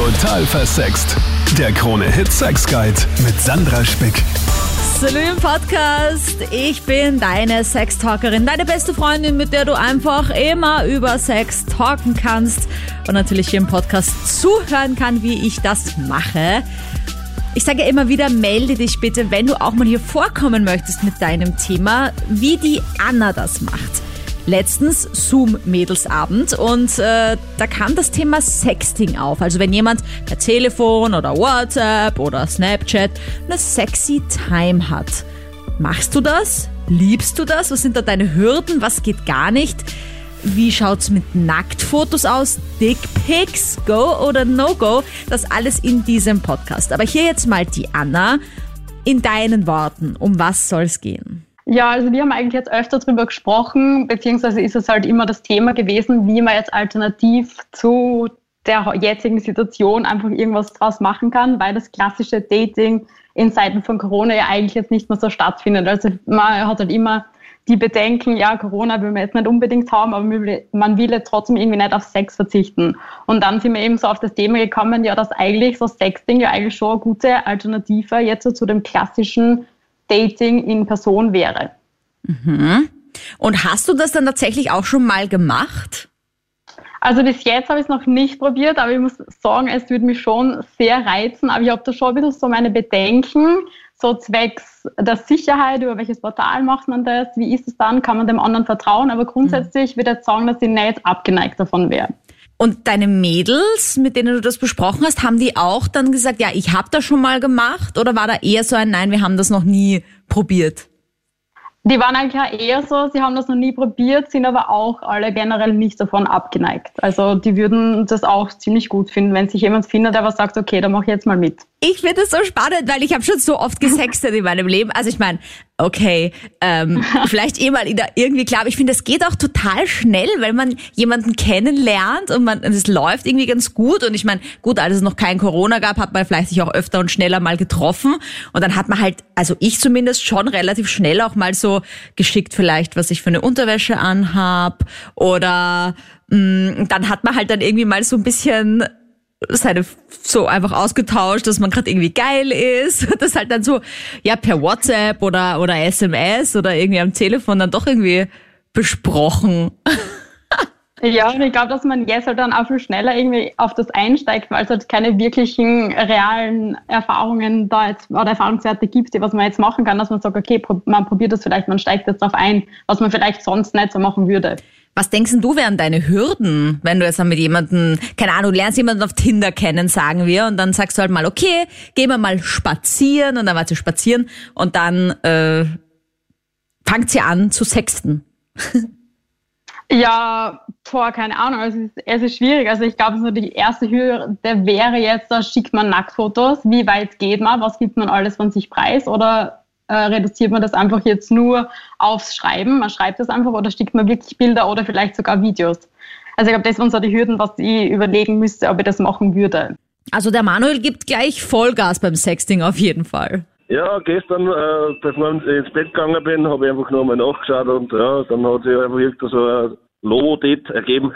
Total versext. Der Krone-Hit Sex Guide mit Sandra Spick. Salü im Podcast. Ich bin deine Sextalkerin, deine beste Freundin, mit der du einfach immer über Sex talken kannst und natürlich hier im Podcast zuhören kann, wie ich das mache. Ich sage immer wieder, melde dich bitte, wenn du auch mal hier vorkommen möchtest mit deinem Thema, wie die Anna das macht letztens Zoom-Mädelsabend und äh, da kam das Thema Sexting auf. Also wenn jemand per Telefon oder WhatsApp oder Snapchat eine sexy Time hat. Machst du das? Liebst du das? Was sind da deine Hürden? Was geht gar nicht? Wie schaut's mit Nacktfotos aus? Dickpics? Go oder no go? Das alles in diesem Podcast. Aber hier jetzt mal die Anna. In deinen Worten, um was soll's gehen? Ja, also wir haben eigentlich jetzt öfter darüber gesprochen, beziehungsweise ist es halt immer das Thema gewesen, wie man jetzt alternativ zu der jetzigen Situation einfach irgendwas draus machen kann, weil das klassische Dating in Zeiten von Corona ja eigentlich jetzt nicht mehr so stattfindet. Also man hat halt immer die Bedenken, ja, Corona will man jetzt nicht unbedingt haben, aber man will jetzt trotzdem irgendwie nicht auf Sex verzichten. Und dann sind wir eben so auf das Thema gekommen, ja, dass eigentlich so Sexting ja eigentlich schon eine gute Alternative jetzt so zu dem klassischen Dating in Person wäre. Mhm. Und hast du das dann tatsächlich auch schon mal gemacht? Also bis jetzt habe ich es noch nicht probiert, aber ich muss sagen, es würde mich schon sehr reizen. Aber ich habe da schon ein bisschen so meine Bedenken, so zwecks der Sicherheit, über welches Portal macht man das, wie ist es dann, kann man dem anderen vertrauen. Aber grundsätzlich würde ich sagen, dass ich nicht abgeneigt davon wäre. Und deine Mädels, mit denen du das besprochen hast, haben die auch dann gesagt, ja, ich habe das schon mal gemacht? Oder war da eher so ein Nein, wir haben das noch nie probiert? Die waren eigentlich eher so, sie haben das noch nie probiert, sind aber auch alle generell nicht davon abgeneigt. Also die würden das auch ziemlich gut finden, wenn sich jemand findet, der was sagt, okay, dann mach ich jetzt mal mit. Ich finde das so spannend, weil ich habe schon so oft gesextet in meinem Leben. Also ich meine, okay, ähm, vielleicht eh mal irgendwie klar, aber ich finde, es geht auch total schnell, weil man jemanden kennenlernt und man es läuft irgendwie ganz gut. Und ich meine, gut, als es noch kein Corona gab, hat man vielleicht sich auch öfter und schneller mal getroffen. Und dann hat man halt, also ich zumindest schon relativ schnell auch mal so geschickt vielleicht, was ich für eine Unterwäsche anhab. Oder mh, mm, dann hat man halt dann irgendwie mal so ein bisschen seine so einfach ausgetauscht, dass man gerade irgendwie geil ist. Das halt dann so, ja, per WhatsApp oder, oder SMS oder irgendwie am Telefon dann doch irgendwie besprochen. Ja, und ich glaube, dass man jetzt halt dann auch viel schneller irgendwie auf das einsteigt, weil es halt keine wirklichen realen Erfahrungen da jetzt oder Erfahrungswerte gibt, die was man jetzt machen kann, dass man sagt, okay, man probiert das vielleicht, man steigt jetzt drauf ein, was man vielleicht sonst nicht so machen würde. Was denkst du, wären deine Hürden, wenn du jetzt dann mit jemandem, keine Ahnung, lernst jemanden auf Tinder kennen, sagen wir, und dann sagst du halt mal, okay, gehen wir mal spazieren, und dann war sie spazieren, und dann äh, fangt sie an zu sexten. ja, boah, keine Ahnung, es ist, es ist schwierig. Also ich glaube, so die erste Hürde wäre jetzt, da schickt man Nacktfotos, wie weit geht man, was gibt man alles von sich preis, oder äh, reduziert man das einfach jetzt nur aufs Schreiben. Man schreibt das einfach oder schickt man wirklich Bilder oder vielleicht sogar Videos. Also ich glaube, das waren so die Hürden, was ich überlegen müsste, ob ich das machen würde. Also der Manuel gibt gleich Vollgas beim Sexting auf jeden Fall. Ja, gestern, äh, bevor ich ins Bett gegangen bin, habe ich einfach nochmal nachgeschaut und ja, dann hat sich einfach irgendwie so ein Lovo-Date ergeben.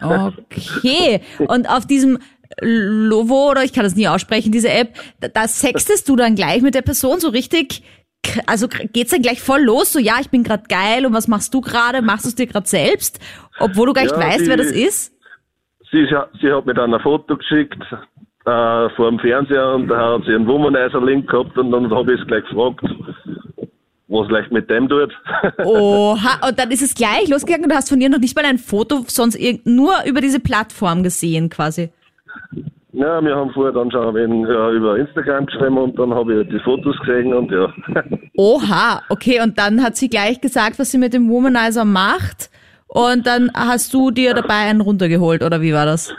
Okay. Und auf diesem Lovo oder ich kann das nie aussprechen, diese App, da, da sextest du dann gleich mit der Person so richtig, also geht's dann gleich voll los, so ja, ich bin gerade geil und was machst du gerade? Machst du es dir gerade selbst, obwohl du gar nicht ja, weißt, sie, wer das ist? Sie, sie hat mir dann ein Foto geschickt äh, vor dem Fernseher und da hat sie einen Womanizer-Link gehabt und dann habe ich es gleich gefragt, was gleich mit dem tut. Oha, und dann ist es gleich losgegangen und du hast von ihr noch nicht mal ein Foto sonst nur über diese Plattform gesehen quasi. Ja, wir haben vorher dann schon ein ja, über Instagram geschrieben und dann habe ich die Fotos gesehen und ja. Oha, okay, und dann hat sie gleich gesagt, was sie mit dem Womanizer macht und dann hast du dir dabei einen runtergeholt, oder wie war das?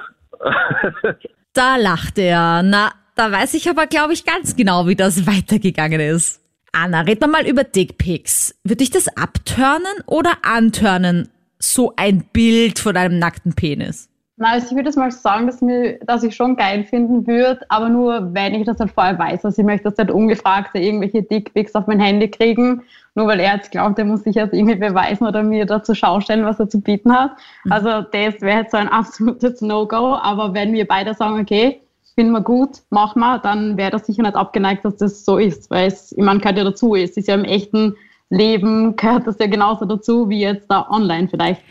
da lacht er. Na, da weiß ich aber, glaube ich, ganz genau, wie das weitergegangen ist. Anna, red mal über Dickpics. Würde dich das abturnen oder antörnen, so ein Bild von einem nackten Penis? Na, also ich würde jetzt mal sagen, dass, mir, dass ich schon geil finden würde, aber nur, wenn ich das halt vorher weiß. Also ich möchte das halt ungefragt irgendwelche Dickpics auf mein Handy kriegen, nur weil er jetzt glaubt, er muss sich jetzt irgendwie beweisen oder mir dazu schaustellen, was er zu bieten hat. Mhm. Also das wäre jetzt so ein absolutes No-Go, aber wenn wir beide sagen, okay, finden wir gut, machen wir, dann wäre das sicher nicht abgeneigt, dass das so ist, weil es, ich meine, gehört ja dazu, es ist ja im echten Leben, gehört das ja genauso dazu, wie jetzt da online vielleicht.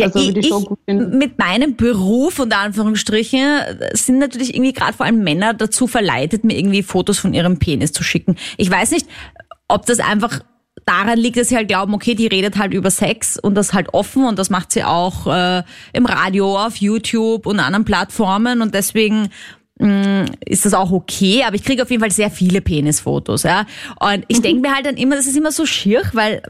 Ja, also, ich, ich mit meinem Beruf unter Anführungsstrichen sind natürlich irgendwie gerade vor allem Männer dazu verleitet, mir irgendwie Fotos von ihrem Penis zu schicken. Ich weiß nicht, ob das einfach daran liegt, dass sie halt glauben, okay, die redet halt über Sex und das halt offen und das macht sie auch äh, im Radio, auf YouTube und anderen Plattformen und deswegen mh, mm, ist das auch okay, aber ich kriege auf jeden Fall sehr viele Penisfotos, ja. Und ich denke mir halt dann immer, das ist immer so schier, weil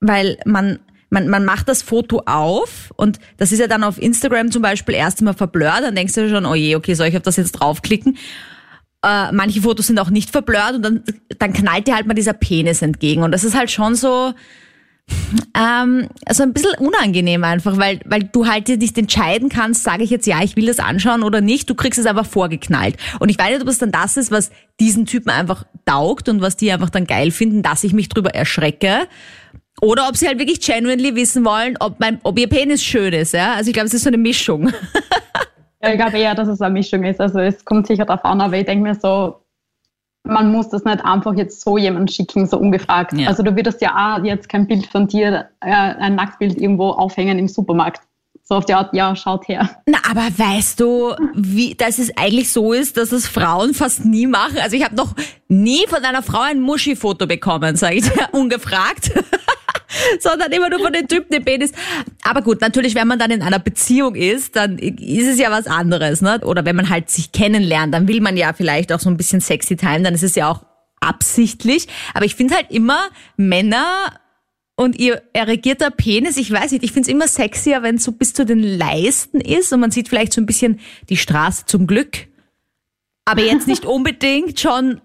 weil man man, man macht das Foto auf und das ist ja dann auf Instagram zum Beispiel erst einmal verblurrt, dann denkst du schon, oh je, okay, soll ich auf das jetzt draufklicken? Äh, manche Fotos sind auch nicht verblurrt und dann, dann knallt dir halt mal dieser Penis entgegen und das ist halt schon so, ähm, also ein bisschen unangenehm einfach, weil, weil du halt dir nicht entscheiden kannst, sage ich jetzt ja, ich will das anschauen oder nicht, du kriegst es einfach vorgeknallt. Und ich weiß nicht, ob es dann das ist, was diesen Typen einfach taugt und was die einfach dann geil finden, dass ich mich drüber erschrecke. Oder ob sie halt wirklich genuinely wissen wollen, ob, mein, ob ihr Penis schön ist. Ja? Also ich glaube, es ist so eine Mischung. ja, ich glaube eher, dass es eine Mischung ist. Also es kommt sicher darauf an, aber ich denke mir so, man muss das nicht einfach jetzt so jemand schicken, so ungefragt. Ja. Also du würdest ja auch jetzt kein Bild von dir, äh, ein Nacktbild irgendwo aufhängen im Supermarkt. So auf die Art, ja, schaut her. Na, aber weißt du, wie, dass es eigentlich so ist, dass es Frauen fast nie machen? Also ich habe noch nie von einer Frau ein Muschi-Foto bekommen, sage ich dir, ungefragt. sondern immer nur von den Typen den Penis. Aber gut, natürlich, wenn man dann in einer Beziehung ist, dann ist es ja was anderes, ne? Oder wenn man halt sich kennenlernt, dann will man ja vielleicht auch so ein bisschen sexy time, dann ist es ja auch absichtlich. Aber ich finde halt immer Männer und ihr erregierter Penis, ich weiß nicht, ich finde es immer sexier, wenn es so bis zu den Leisten ist und man sieht vielleicht so ein bisschen die Straße zum Glück. Aber jetzt nicht unbedingt schon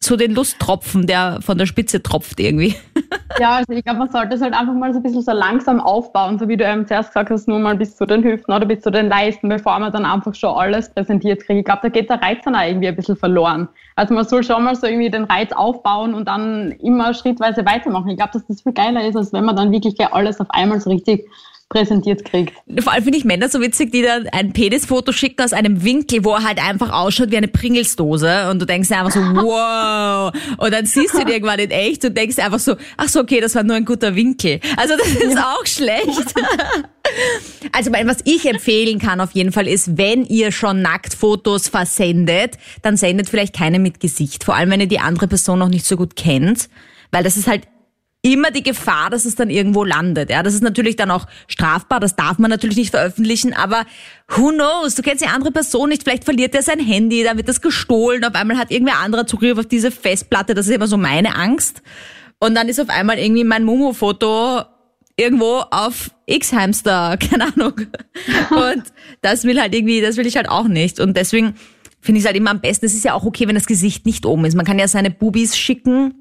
so den Lusttropfen, der von der Spitze tropft irgendwie. Ja, also ich glaube, man sollte es halt einfach mal so ein bisschen so langsam aufbauen, so wie du eben zuerst gesagt hast, nur mal bis zu den Hüften oder bis zu den Leisten, bevor man dann einfach schon alles präsentiert kriegt. Ich glaube, da geht der Reiz dann auch irgendwie ein bisschen verloren. Also man soll schon mal so irgendwie den Reiz aufbauen und dann immer schrittweise weitermachen. Ich glaube, dass das viel geiler ist, als wenn man dann wirklich alles auf einmal so richtig präsentiert kriegt. Vor allem finde ich Männer so witzig, die dann ein Penisfoto schicken aus einem Winkel, wo er halt einfach ausschaut wie eine Pringelsdose und du denkst einfach so, wow. Und dann siehst du ihn irgendwann in echt und denkst einfach so, ach so, okay, das war nur ein guter Winkel. Also das ist ja. auch schlecht. Also was ich empfehlen kann auf jeden Fall ist, wenn ihr schon Nacktfotos versendet, dann sendet vielleicht keine mit Gesicht. Vor allem, wenn ihr die andere Person noch nicht so gut kennt. Weil das ist halt immer die Gefahr, dass es dann irgendwo landet. Ja, das ist natürlich dann auch strafbar, das darf man natürlich nicht veröffentlichen, aber who knows, du kennst die andere Person nicht, vielleicht verliert er sein Handy, dann wird das gestohlen, auf einmal hat irgendwer anderer Zugriff auf diese Festplatte, das ist immer so meine Angst. Und dann ist auf einmal irgendwie mein Momo-Foto irgendwo auf X-Hamster, keine Ahnung. Und das will halt irgendwie, das will ich halt auch nicht. Und deswegen finde ich es halt immer am besten, es ist ja auch okay, wenn das Gesicht nicht oben ist. Man kann ja seine Bubis schicken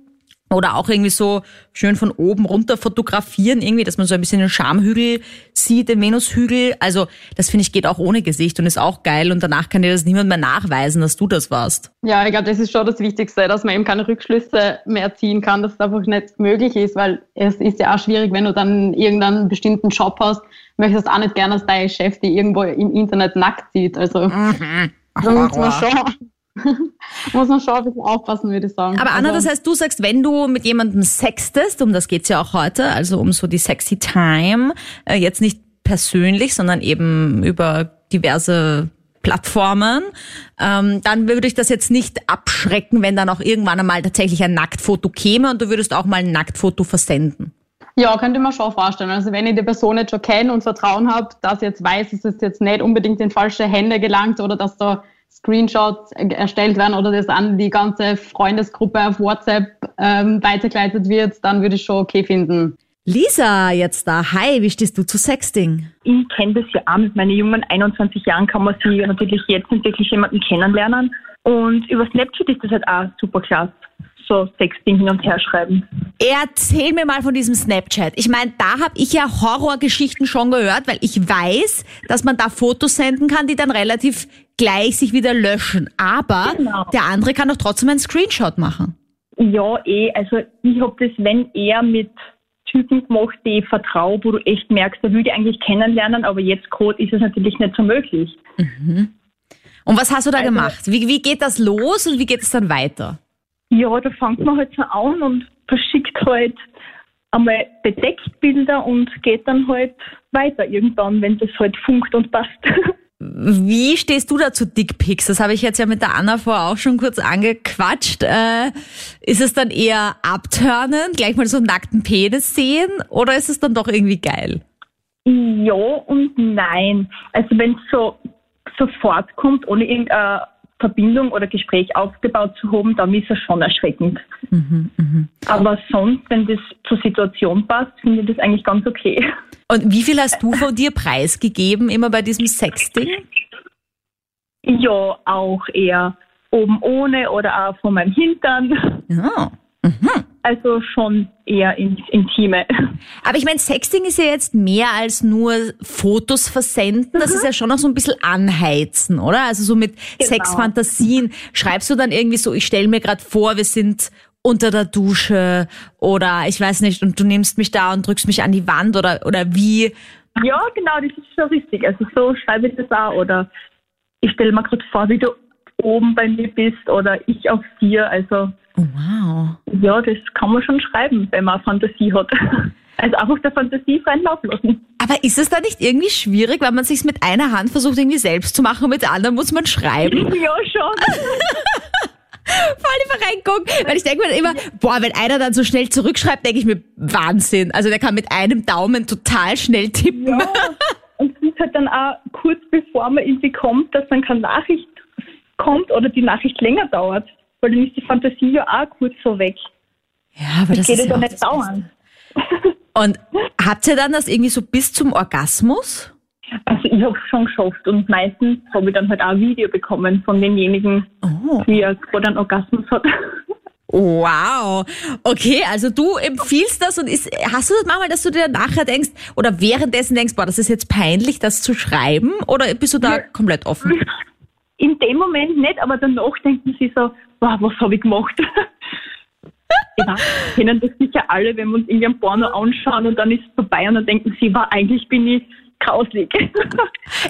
oder auch irgendwie so schön von oben runter fotografieren, irgendwie, dass man so ein bisschen den Schamhügel sieht, den Venushügel. Also das finde ich geht auch ohne Gesicht und ist auch geil und danach kann dir das niemand mehr nachweisen, dass du das warst. Ja, ich glaube, das ist schon das Wichtigste, dass man eben keine Rückschlüsse mehr ziehen kann, dass es einfach nicht möglich ist, weil es ist ja auch schwierig, wenn du dann irgendeinen bestimmten Job hast, möchtest auch nicht gerne, dass dein Chef die irgendwo im Internet nackt sieht. Also mhm. da muss man schon Muss man schon ein bisschen aufpassen, würde ich sagen. Aber Anna, das heißt, du sagst, wenn du mit jemandem sextest, um das geht's ja auch heute, also um so die sexy Time, äh, jetzt nicht persönlich, sondern eben über diverse Plattformen, ähm, dann würde ich das jetzt nicht abschrecken, wenn dann auch irgendwann einmal tatsächlich ein Nacktfoto käme und du würdest auch mal ein Nacktfoto versenden. Ja, könnte man schon vorstellen. Also wenn ich die Person jetzt schon kenne und Vertrauen habe, dass ich jetzt weiß, dass es jetzt nicht unbedingt in falsche Hände gelangt oder dass da Screenshots erstellt werden oder das an die ganze Freundesgruppe auf WhatsApp ähm, weitergeleitet wird, dann würde ich schon okay finden. Lisa, jetzt da. Hi, wie stehst du zu Sexting? Ich kenne das ja auch. Mit meinen jungen 21 Jahren kann man sich natürlich jetzt nicht wirklich jemanden kennenlernen. Und über Snapchat ist das halt auch super klasse. so Sexting hin und her schreiben. Erzähl mir mal von diesem Snapchat. Ich meine, da habe ich ja Horrorgeschichten schon gehört, weil ich weiß, dass man da Fotos senden kann, die dann relativ gleich sich wieder löschen. Aber Genau. der andere kann doch trotzdem einen Screenshot machen. Ja, eh, also ich habe das, wenn er mit Typen gemacht, die ich vertraue, wo du echt merkst, der will die eigentlich kennenlernen, aber jetzt gerade ist es natürlich nicht so möglich. Und was hast du da Also- gemacht? Wie, wie geht das los und wie geht es dann weiter? Ja, da fängt man halt so an und verschickt halt einmal bedeckt Bilder und geht dann halt weiter irgendwann, wenn das halt funkt und passt. Wie stehst du da zu Dickpics? Das habe ich jetzt ja mit der Anna vorher auch schon kurz angequatscht. Äh, ist es dann eher abturnen, gleich mal so einen nackten Penis sehen oder ist es dann doch irgendwie geil? Ja und nein. Also wenn es so sofort kommt, ohne irgendeine Verbindung oder Gespräch aufgebaut zu haben, dann ist es schon erschreckend. Aber sonst, wenn das zur Situation passt, finde ich das eigentlich ganz okay. Und wie viel hast du von dir preisgegeben immer bei diesem Sexting? Ja, auch eher oben ohne oder auch von meinem Hintern. Ja. Also schon eher ins Intime. Aber ich meine, Sexting ist ja jetzt mehr als nur Fotos versenden. Das ist ja schon auch so ein bisschen anheizen, oder? Also so mit Sexfantasien. Schreibst du dann irgendwie so, ich stelle mir gerade vor, wir sind unter der Dusche oder ich weiß nicht, und du nimmst mich da und drückst mich an die Wand oder, oder wie? Ja, genau, das ist schon richtig. Also so schreibe ich das auch. Oder ich stelle mir gerade vor, wie du oben bei mir bist oder ich auf dir. Also wow. ja, das kann man schon schreiben, wenn man Fantasie hat. Also einfach der Fantasie freien Lauf lassen. Aber ist es da nicht irgendwie schwierig, weil man sich mit einer Hand versucht irgendwie selbst zu machen und mit der anderen muss man schreiben? Ja, schon. Voll die Verrenkung. Weil ich denke mir immer, boah, wenn einer dann so schnell zurückschreibt, denke ich mir, Wahnsinn. Also der kann mit einem Daumen total schnell tippen. Ja. Und es ist halt dann auch kurz bevor man irgendwie kommt, dass dann keine Nachricht kommt oder die Nachricht länger dauert. Weil dann ist die Fantasie ja auch kurz so weg. Ja, aber das Geht ist ja ja nicht das dauern. Und habt ihr dann das irgendwie so bis zum Orgasmus? Also ich habe es schon geschafft und meistens habe ich dann halt auch ein Video bekommen von demjenigen, Oh. wie er gerade einen Orgasmus hat. Wow. Okay, also du empfiehlst das und ist, hast du das manchmal, dass du dir nachher denkst oder währenddessen denkst, boah, das ist jetzt peinlich, das zu schreiben? Oder bist du da komplett offen? In dem Moment nicht, aber danach denken sie so, wow, was habe ich gemacht? Ja, kennen das sicher alle, wenn wir uns irgendwie ein Porno anschauen und dann ist es vorbei und dann denken sie, eigentlich bin ich grauslig.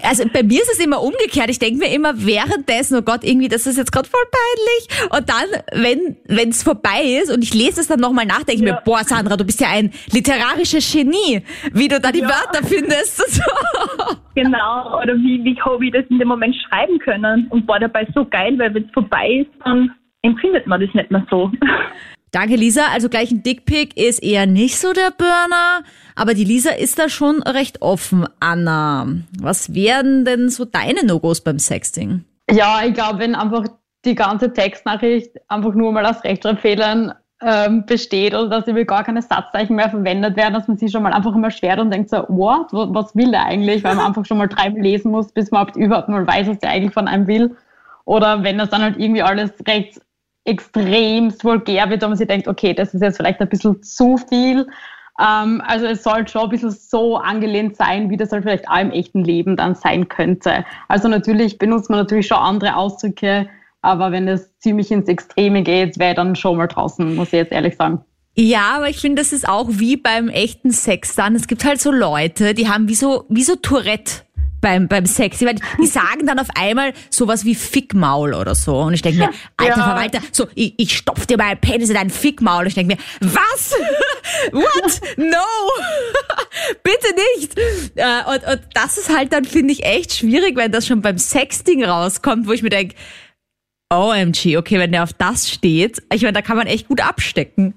Also bei mir ist es immer umgekehrt. Ich denke mir immer währenddessen, oh Gott, irgendwie, das ist jetzt gerade voll peinlich. Und dann, wenn wenn es vorbei ist und ich lese es dann nochmal nach, denke ich Ja. mir, boah, Sandra, du bist ja ein literarisches Genie, wie du da die Ja. Wörter findest. So. genau, oder wie, wie habe ich das in dem Moment schreiben können und war dabei so geil, weil wenn es vorbei ist, dann empfindet man das nicht mehr so. Danke, Lisa. Also gleich ein Dickpick ist eher nicht so der Burner, aber die Lisa ist da schon recht offen. Anna, was wären denn so deine No-Gos beim Sexting? Ja, ich glaube, wenn einfach die ganze Textnachricht einfach nur mal aus Rechtschreibfehlern ähm, besteht oder dass irgendwie gar keine Satzzeichen mehr verwendet werden, dass man sich schon mal einfach immer schwert und denkt so, what, Wa- was will der eigentlich? Weil man einfach schon mal dreimal lesen muss, bis man überhaupt mal weiß, was der eigentlich von einem will. Oder wenn das dann halt irgendwie alles recht extremst vulgär wird und man sich denkt, okay, das ist jetzt vielleicht ein bisschen zu viel. Ähm, also es soll schon ein bisschen so angelehnt sein, wie das halt vielleicht auch im echten Leben dann sein könnte. Also natürlich benutzt man natürlich schon andere Ausdrücke, aber wenn es ziemlich ins Extreme geht, wäre dann schon mal draußen, muss ich jetzt ehrlich sagen. Ja, aber ich finde, das ist auch wie beim echten Sex dann. Es gibt halt so Leute, die haben wie so, wie so Tourette beim, beim Sex. Die, die sagen dann auf einmal sowas wie Fickmaul oder so. Und ich denke mir, alter Ja. Verwalter, so, ich, ich stopf dir meinen Penis in dein Fickmaul. Und ich denke mir, was? What? No! Bitte nicht! Äh, und, und das ist halt dann, finde ich, echt schwierig, wenn das schon beim Sexting rauskommt, wo ich mir denke, OMG, okay, wenn der auf das steht, ich meine, da kann man echt gut abstecken.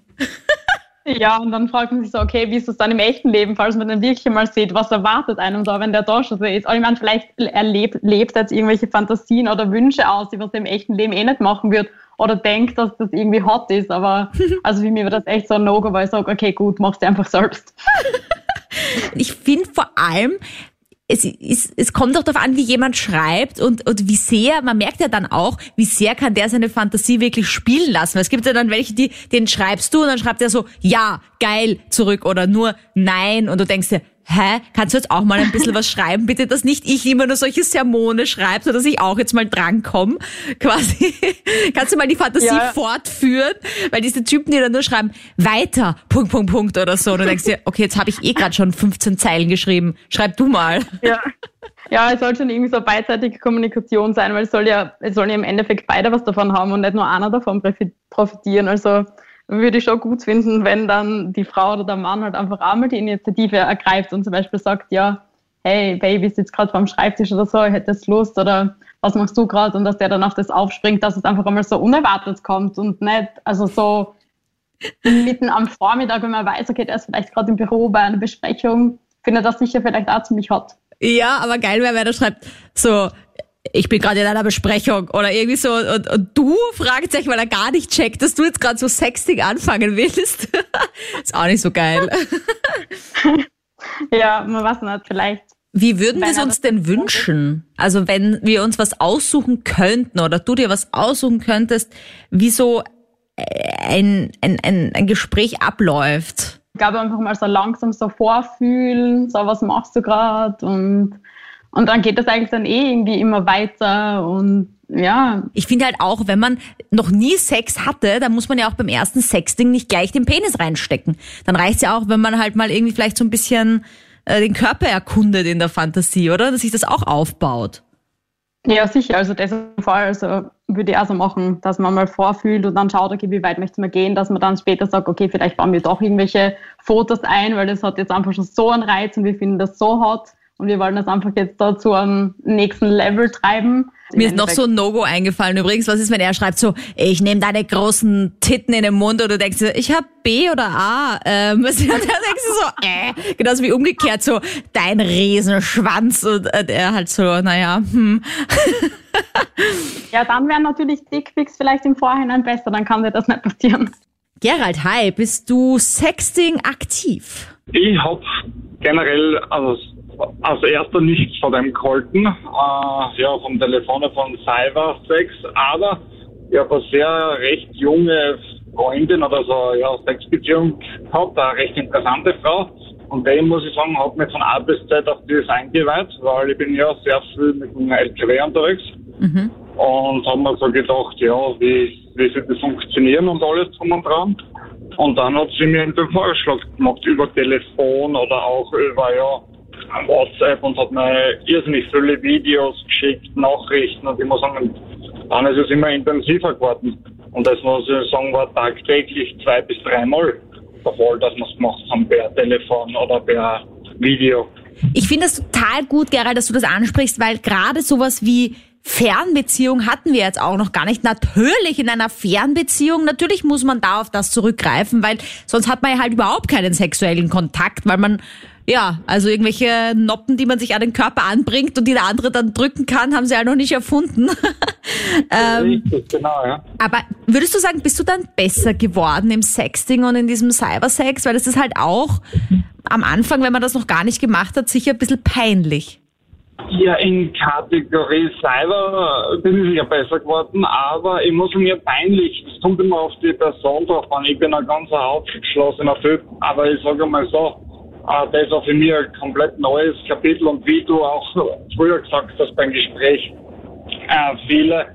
Ja, und dann fragt man sich so, okay, wie ist das dann im echten Leben, falls man dann wirklich mal sieht, was erwartet einem da, wenn der da schon so ist. Und ich meine, vielleicht erlebt, lebt er jetzt irgendwelche Fantasien oder Wünsche aus, die was er im echten Leben eh nicht machen wird oder denkt, dass das irgendwie hot ist. Aber also für mich war das echt so ein No-Go, weil ich sage, okay, gut, mach's dir einfach selbst. Ich finde vor allem, es, ist, es kommt doch darauf an, wie jemand schreibt und, und wie sehr, man merkt ja dann auch, wie sehr kann der seine Fantasie wirklich spielen lassen. Es gibt ja dann welche, die, den schreibst du und dann schreibt er so, ja, geil, zurück oder nur nein und du denkst dir, hä, kannst du jetzt auch mal ein bisschen was schreiben? Bitte, dass nicht ich immer nur solche Sermone schreibe, sondern dass ich auch jetzt mal drankomme. Quasi. kannst du mal die Fantasie ja. fortführen? Weil diese Typen, die dann nur schreiben, weiter, Punkt, Punkt, Punkt oder so. Und du denkst dir, okay, jetzt habe ich eh gerade schon 15 Zeilen geschrieben. Schreib du mal. Ja. Ja, es soll schon irgendwie so beidseitige Kommunikation sein, weil es soll ja, es sollen ja im Endeffekt beide was davon haben und nicht nur einer davon profitieren. Also würde ich schon gut finden, wenn dann die Frau oder der Mann halt einfach einmal die Initiative ergreift und zum Beispiel sagt, ja, hey, Baby, sitzt gerade vorm Schreibtisch oder so, hättest Lust oder was machst du gerade und dass der dann auf das aufspringt, dass es einfach einmal so unerwartet kommt und nicht, also so mitten am Vormittag, wenn man weiß, okay, der ist vielleicht gerade im Büro bei einer Besprechung, finde das sicher vielleicht auch ziemlich hot. Ja, aber geil wäre, wenn er schreibt, so, ich bin gerade in einer Besprechung oder irgendwie so und, und du fragst dich, weil er gar nicht checkt, dass du jetzt gerade so sexting anfangen willst. ist auch nicht so geil. ja, man weiß nicht, vielleicht. Wie würden wir es uns denn wünschen? Also wenn wir uns was aussuchen könnten oder du dir was aussuchen könntest, wie so äh, ein, ein, ein, ein Gespräch abläuft? Ich glaube einfach mal so langsam so vorfühlen, so was machst du gerade und und dann geht das eigentlich dann eh irgendwie immer weiter und ja. Ich finde halt auch, wenn man noch nie Sex hatte, dann muss man ja auch beim ersten Sexding nicht gleich den Penis reinstecken. Dann reicht's ja auch, wenn man halt mal irgendwie vielleicht so ein bisschen äh, den Körper erkundet in der Fantasie, oder? Dass sich das auch aufbaut. Ja, sicher. Also das Fall also würde ich auch so machen, dass man mal vorfühlt und dann schaut, okay, wie weit möchte man gehen, dass man dann später sagt, okay, vielleicht bauen wir doch irgendwelche Fotos ein, weil das hat jetzt einfach schon so einen Reiz und wir finden das so hot und wir wollen das einfach jetzt da zu einem nächsten Level treiben. Mir ist noch so ein No-Go eingefallen übrigens. Was ist, wenn er schreibt so, ich nehme deine großen Titten in den Mund und du denkst ich habe B oder A. Ähm, dann denkst du so, äh. Genauso wie umgekehrt so, dein Riesenschwanz und äh, er halt so, naja, hm. ja, dann wären natürlich Dickpics vielleicht im Vorhinein besser, dann kann dir das nicht passieren. Gerald, hi, bist du Sexting aktiv? Ich hab generell, also als erster nichts von dem gehalten, äh, ja, vom Telefon von Cybersex, aber ich habe eine sehr recht junge Freundin oder so, ja, Sexbeziehung gehabt, eine recht interessante Frau. Und dem muss ich sagen, hat mich von A bis Z auf das eingeweiht, weil ich bin ja sehr viel mit dem LKW unterwegs. Mhm. Und haben mir so gedacht, ja, wie, wie soll das funktionieren und alles drum und dran. Und dann hat sie mir den Vorschlag gemacht über Telefon oder auch über, ja, WhatsApp und hat mir irrsinnig viele Videos geschickt, Nachrichten und ich muss sagen, dann ist es immer intensiver geworden. Und das muss ich sagen, war tagtäglich zwei bis dreimal der Fall, dass wir es gemacht haben per Telefon oder per Video. Ich finde es total gut, Gerald, dass du das ansprichst, weil gerade sowas wie Fernbeziehung hatten wir jetzt auch noch gar nicht. Natürlich in einer Fernbeziehung, natürlich muss man da auf das zurückgreifen, weil sonst hat man ja halt überhaupt keinen sexuellen Kontakt, weil man ja, also irgendwelche Noppen, die man sich an den Körper anbringt und die der andere dann drücken kann, haben sie ja noch nicht erfunden. ähm, Richtig, genau, ja. Aber würdest du sagen, bist du dann besser geworden im Sexting und in diesem Cybersex? Weil das ist halt auch am Anfang, wenn man das noch gar nicht gemacht hat, sicher ein bisschen peinlich. Ja, in Kategorie Cyber bin ich sicher besser geworden, aber ich muss mir peinlich, es kommt immer auf die Person drauf an. Ich bin ein ganz aufgeschlossener Typ, aber ich sage mal so, äh, das ist auch für mich ein komplett neues Kapitel und wie du auch früher gesagt hast beim Gespräch, äh, viele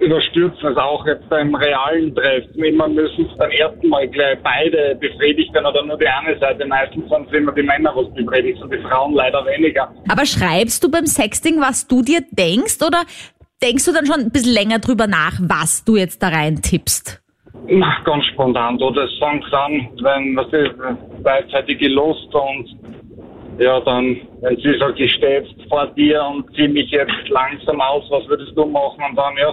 überstürzen es auch jetzt beim realen Treffen. Immer müssen es beim ersten Mal gleich beide befriedigt werden oder nur die eine Seite. Meistens sind es immer die Männer, was befriedigt und die Frauen leider weniger. Aber schreibst du beim Sexting, was du dir denkst oder denkst du dann schon ein bisschen länger drüber nach, was du jetzt da rein tippst? Na, ganz spontan. Du, das fängt an, wenn, was ist, beidseitige Lust und ja, dann, wenn sie sagt, ich stehe jetzt vor dir und zieh mich jetzt langsam aus, was würdest du machen? Und dann, ja,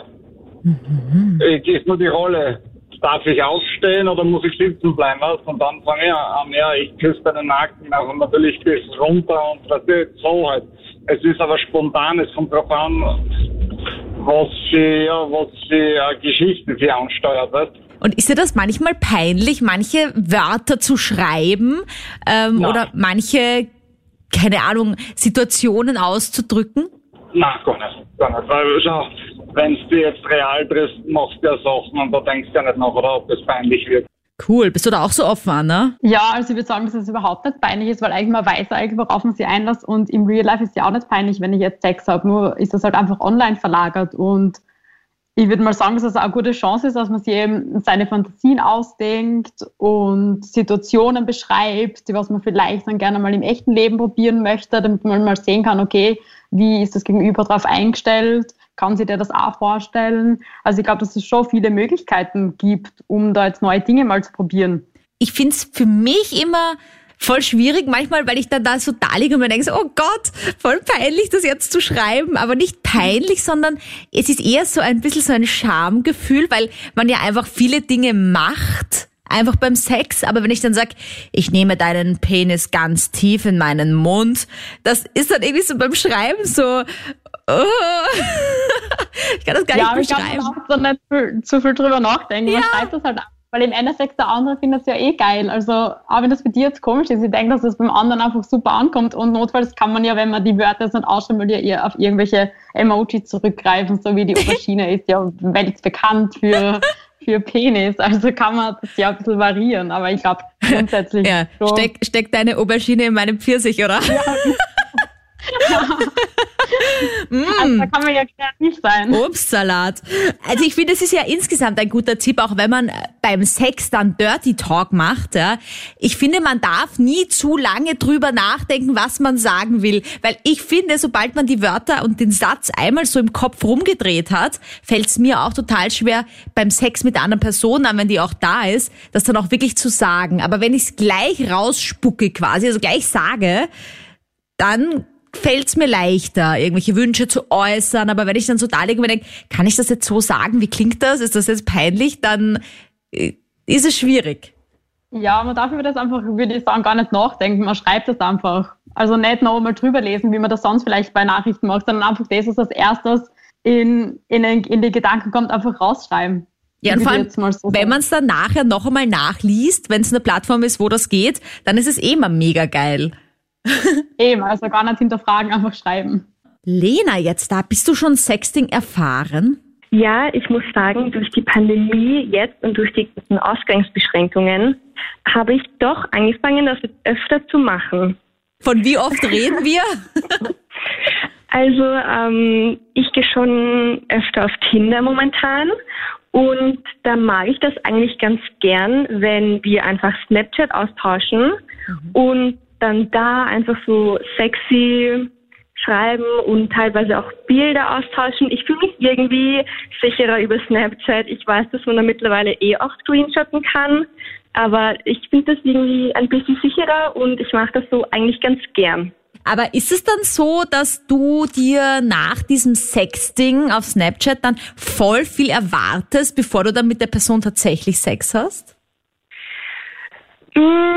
mhm. ist nur die Rolle. Darf ich aufstehen oder muss ich sitzen bleiben? Was? Und dann fange ich an, ja, ich küsse deinen Nacken, also natürlich bis runter und das ist so halt. Es ist aber spontan, es kommt drauf an, was sie, ja, was sie, äh, Geschichte sie ansteuert, weißt und ist dir das manchmal peinlich, manche Wörter zu schreiben ähm, oder manche keine Ahnung, Situationen auszudrücken? Nein, gar nicht. Gar nicht. Weil schau, wenn du jetzt real triffst, machst du ja Sachen und da denkst du ja nicht nach, oder ob das peinlich wird. Cool. Bist du da auch so offen, Anna? Ja, also ich würde sagen, dass es überhaupt nicht peinlich ist, weil eigentlich man weiß eigentlich, worauf man sich einlässt und im Real Life ist es ja auch nicht peinlich, wenn ich jetzt Sex habe, nur ist das halt einfach online verlagert und ich würde mal sagen, dass es eine gute Chance ist, dass man sich eben seine Fantasien ausdenkt und Situationen beschreibt, die was man vielleicht dann gerne mal im echten Leben probieren möchte, damit man mal sehen kann, okay, wie ist das Gegenüber darauf eingestellt, kann sich der das auch vorstellen. Also ich glaube, dass es schon viele Möglichkeiten gibt, um da jetzt neue Dinge mal zu probieren. Ich finde es für mich immer voll schwierig manchmal, weil ich dann da so da liege und mir denke, oh Gott, voll peinlich, das jetzt zu schreiben. Aber nicht peinlich, sondern es ist eher so ein bisschen so ein Schamgefühl, weil man ja einfach viele Dinge macht, einfach beim Sex. Aber wenn ich dann sag, ich nehme deinen Penis ganz tief in meinen Mund, das ist dann irgendwie so beim Schreiben so, oh. ich kann das gar ja, nicht beschreiben. Ja, ich kann nicht viel, zu viel drüber nachdenken. Ja. Man schreibt das halt weil im Endeffekt der andere findet es ja eh geil. Also auch wenn das für dich jetzt komisch ist, ich denke, dass es beim anderen einfach super ankommt und notfalls kann man ja, wenn man die Wörter jetzt nicht ausschauen will, ja eher auf irgendwelche Emoji zurückgreifen, so wie die Aubergine ist ja weltbekannt für für Penis. Also kann man das ja ein bisschen variieren, aber ich glaube grundsätzlich. ja, steck, steck deine Aubergine in meinem Pfirsich, oder? Ja. Also da kann man ja kreativ sein. Obstsalat. Also ich finde, das ist ja insgesamt ein guter Tipp, auch wenn man beim Sex dann Dirty Talk macht. Ja. Ich finde, man darf nie zu lange drüber nachdenken, was man sagen will. Weil ich finde, sobald man die Wörter und den Satz einmal so im Kopf rumgedreht hat, fällt es mir auch total schwer, beim Sex mit einer anderen Person, wenn die auch da ist, das dann auch wirklich zu sagen. Aber wenn ich es gleich rausspucke quasi, also gleich sage, dann fällt es mir leichter, irgendwelche Wünsche zu äußern. Aber wenn ich dann so da liege und mir denke, kann ich das jetzt so sagen? Wie klingt das? Ist das jetzt peinlich? Dann äh, ist es schwierig. Ja, man darf über das einfach, würde ich sagen, gar nicht nachdenken. Man schreibt das einfach. Also nicht noch einmal drüber lesen, wie man das sonst vielleicht bei Nachrichten macht, sondern einfach das, was als erstes in, in, in die Gedanken kommt, einfach rausschreiben. Ja, und vor allem, so wenn man es dann nachher noch einmal nachliest, wenn es eine Plattform ist, wo das geht, dann ist es eh immer mega geil. Eben, also gar nicht hinterfragen, einfach schreiben. Lena, jetzt da, bist du schon Sexting erfahren? Ja, ich muss sagen, durch die Pandemie jetzt und durch die Ausgangsbeschränkungen habe ich doch angefangen, das öfter zu machen. Von wie oft reden wir? Also ähm, ich gehe schon öfter auf Tinder momentan und da mag ich das eigentlich ganz gern, wenn wir einfach Snapchat austauschen mhm. und dann da einfach so sexy schreiben und teilweise auch Bilder austauschen. Ich fühle mich irgendwie sicherer über Snapchat. Ich weiß, dass man da mittlerweile eh auch screenshotten kann, aber ich finde das irgendwie ein bisschen sicherer und ich mache das so eigentlich ganz gern. Aber ist es dann so, dass du dir nach diesem Sexting auf Snapchat dann voll viel erwartest, bevor du dann mit der Person tatsächlich Sex hast? Mmh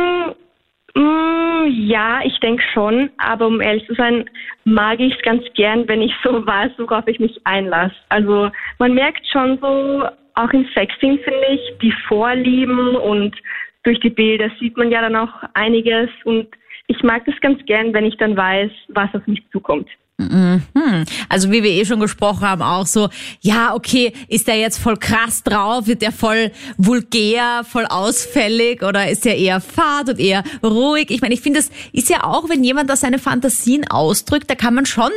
Mm, ja, ich denke schon, aber um ehrlich zu sein, mag ich es ganz gern, wenn ich so weiß, worauf ich mich einlasse. Also man merkt schon so, auch im Sexting finde ich, die Vorlieben und durch die Bilder sieht man ja dann auch einiges und ich mag das ganz gern, wenn ich dann weiß, was auf mich zukommt. Mhm. Also wie wir eh schon gesprochen haben, auch so, ja, okay, ist der jetzt voll krass drauf, wird der voll vulgär, voll ausfällig oder ist der eher fad und eher ruhig? Ich meine, ich finde, das ist ja auch, wenn jemand da seine Fantasien ausdrückt, da kann man schon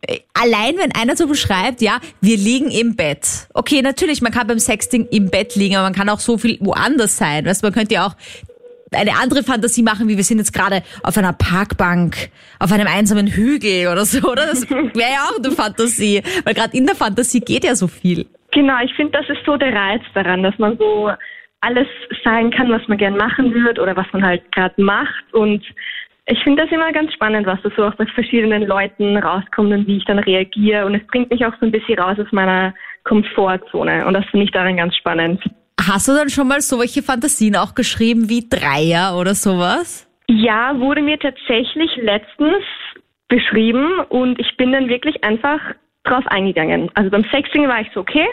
äh, Allein wenn einer so beschreibt, ja, wir liegen im Bett. Okay, natürlich, man kann beim Sexting im Bett liegen, aber man kann auch so viel woanders sein. Weißt, man könnte ja auch eine andere Fantasie machen, wie wir sind jetzt gerade auf einer Parkbank, auf einem einsamen Hügel oder so, oder? Das wäre ja auch eine Fantasie, weil gerade in der Fantasie geht ja so viel. Genau, ich finde, das ist so der Reiz daran, dass man so alles sagen kann, was man gern machen würde oder was man halt gerade macht und ich finde das immer ganz spannend, was da so auch bei verschiedenen Leuten rauskommt und wie ich dann reagiere. Und es bringt mich auch so ein bisschen raus aus meiner Komfortzone. Und das finde ich daran ganz spannend. Hast du dann schon mal solche Fantasien auch geschrieben wie Dreier oder sowas? Ja, wurde mir tatsächlich letztens beschrieben und ich bin dann wirklich einfach drauf eingegangen. Also beim Sexting war ich so, okay,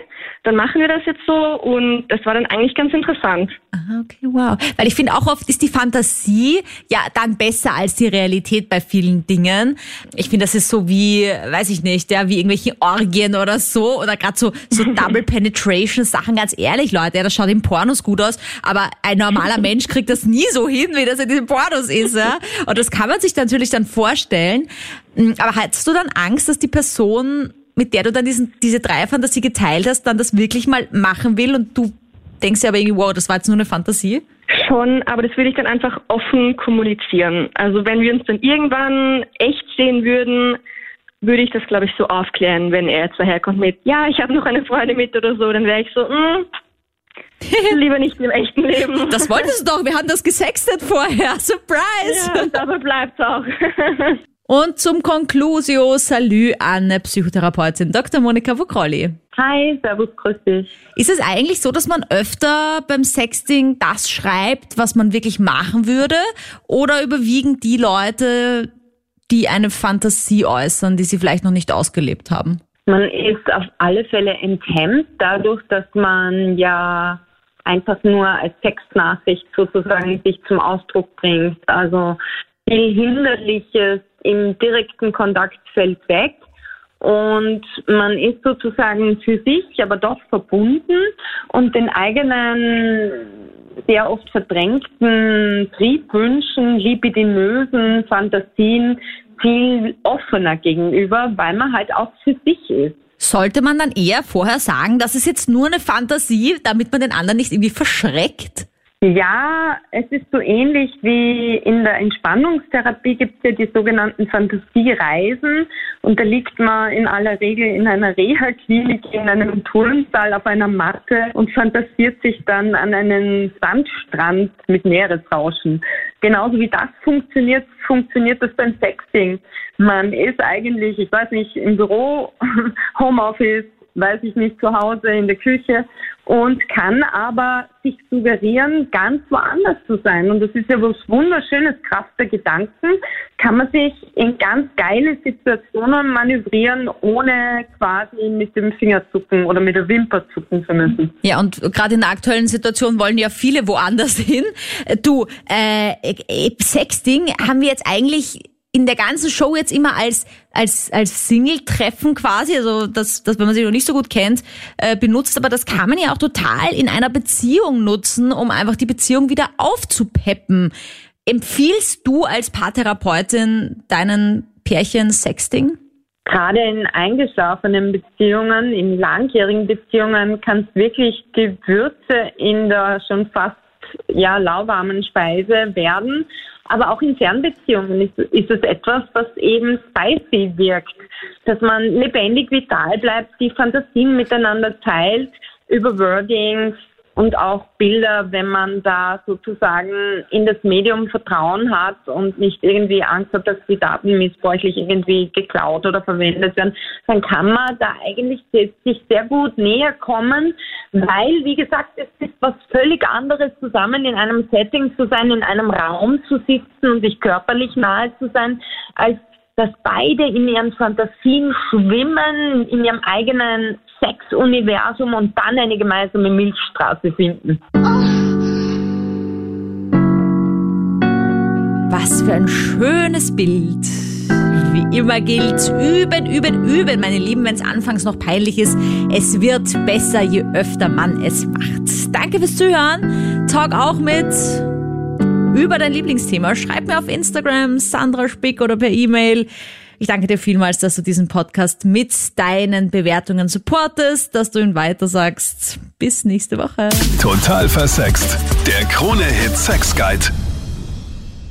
dann machen wir das jetzt so und das war dann eigentlich ganz interessant. Aha, okay, wow. Weil ich finde auch oft ist die Fantasie ja dann besser als die Realität bei vielen Dingen. Ich finde, das ist so wie, weiß ich nicht, ja, wie irgendwelche Orgien oder so oder gerade so, so Double Penetration Sachen. Ganz ehrlich, Leute, ja, das schaut in Pornos gut aus, aber ein normaler Mensch kriegt das nie so hin, wie das in diesen Pornos ist, ja. Und das kann man sich natürlich dann vorstellen. Hm, aber hattest du dann Angst, dass die Person mit der du dann diesen, diese Dreierfantasie geteilt hast, dann das wirklich mal machen will und du denkst ja aber irgendwie, wow, das war jetzt nur eine Fantasie? Schon, aber das würde ich dann einfach offen kommunizieren. Also wenn wir uns dann irgendwann echt sehen würden, würde ich das, glaube ich, so aufklären, wenn er jetzt daherkommt mit, ja, ich habe noch eine Freundin mit oder so, dann wäre ich so, mm, lieber nicht im echten Leben. Das wolltest du doch, wir haben das gesextet vorher. Surprise! Ja, dabei bleibt auch. Und zum Conclusio, Salü an Psychotherapeutin Dr. Monika Vokrolli. Hi, servus, grüß dich. Ist es eigentlich so, dass man öfter beim Sexting das schreibt, was man wirklich machen würde? Oder überwiegen die Leute, die eine Fantasie äußern, die sie vielleicht noch nicht ausgelebt haben? Man ist auf alle Fälle enthemmt, dadurch, dass man ja einfach nur als Textnachricht sozusagen sich zum Ausdruck bringt. Also viel Hinderliches im direkten Kontakt fällt weg und man ist sozusagen für sich, aber doch verbunden und den eigenen sehr oft verdrängten Triebwünschen, libidinösen Fantasien viel offener gegenüber, weil man halt auch für sich ist. Sollte man dann eher vorher sagen, das ist jetzt nur eine Fantasie, damit man den anderen nicht irgendwie verschreckt? Ja, es ist so ähnlich wie in der Entspannungstherapie gibt es ja die sogenannten Fantasiereisen und da liegt man in aller Regel in einer Reha-Klinik in einem Turnsaal auf einer Matte und fantasiert sich dann an einen Sandstrand mit Meeresrauschen. Genauso wie das funktioniert, funktioniert das beim Sexting. Man ist eigentlich, ich weiß nicht, im Büro, Homeoffice, weiß ich nicht, zu Hause in der Küche und kann aber sich suggerieren, ganz woanders zu sein. Und das ist ja was Wunderschönes, Kraft der Gedanken, kann man sich in ganz geile Situationen manövrieren, ohne quasi mit dem Fingerzucken oder mit der Wimper zucken zu müssen. Ja, und gerade in der aktuellen Situation wollen ja viele woanders hin. Du, äh, äh Sexting haben wir jetzt eigentlich in der ganzen Show jetzt immer als als als Single-Treffen quasi, also das, das, wenn man sich noch nicht so gut kennt, äh, benutzt, aber das kann man ja auch total in einer Beziehung nutzen, um einfach die Beziehung wieder aufzupeppen. Empfiehlst du als Paartherapeutin deinen Pärchen Sexting? Gerade in eingeschlafenen Beziehungen, in langjährigen Beziehungen kann es wirklich die Würze in der schon fast ja lauwarmen Speise werden. Aber auch in Fernbeziehungen ist, ist es etwas, was eben spicy wirkt, dass man lebendig vital bleibt, die Fantasien miteinander teilt, über Wordings, und auch Bilder, wenn man da sozusagen in das Medium Vertrauen hat und nicht irgendwie Angst hat, dass die Daten missbräuchlich irgendwie geklaut oder verwendet werden, dann kann man da eigentlich sich sehr gut näher kommen, weil, wie gesagt, es ist was völlig anderes, zusammen in einem Setting zu sein, in einem Raum zu sitzen und sich körperlich nahe zu sein, als dass beide in ihren Fantasien schwimmen, in ihrem eigenen Sexuniversum und dann eine gemeinsame Milchstraße finden. Was für ein schönes Bild. Wie immer gilt, üben, üben, üben, meine Lieben, wenn es anfangs noch peinlich ist. Es wird besser, je öfter man es macht. Danke fürs Zuhören. Talk auch mit über dein Lieblingsthema. Schreib mir auf Instagram, Sandra Spick oder per E-Mail. Ich danke dir vielmals, dass du diesen Podcast mit deinen Bewertungen supportest, dass du ihn weitersagst. Bis nächste Woche. Total versext. Der Krone-Hit Sex Guide.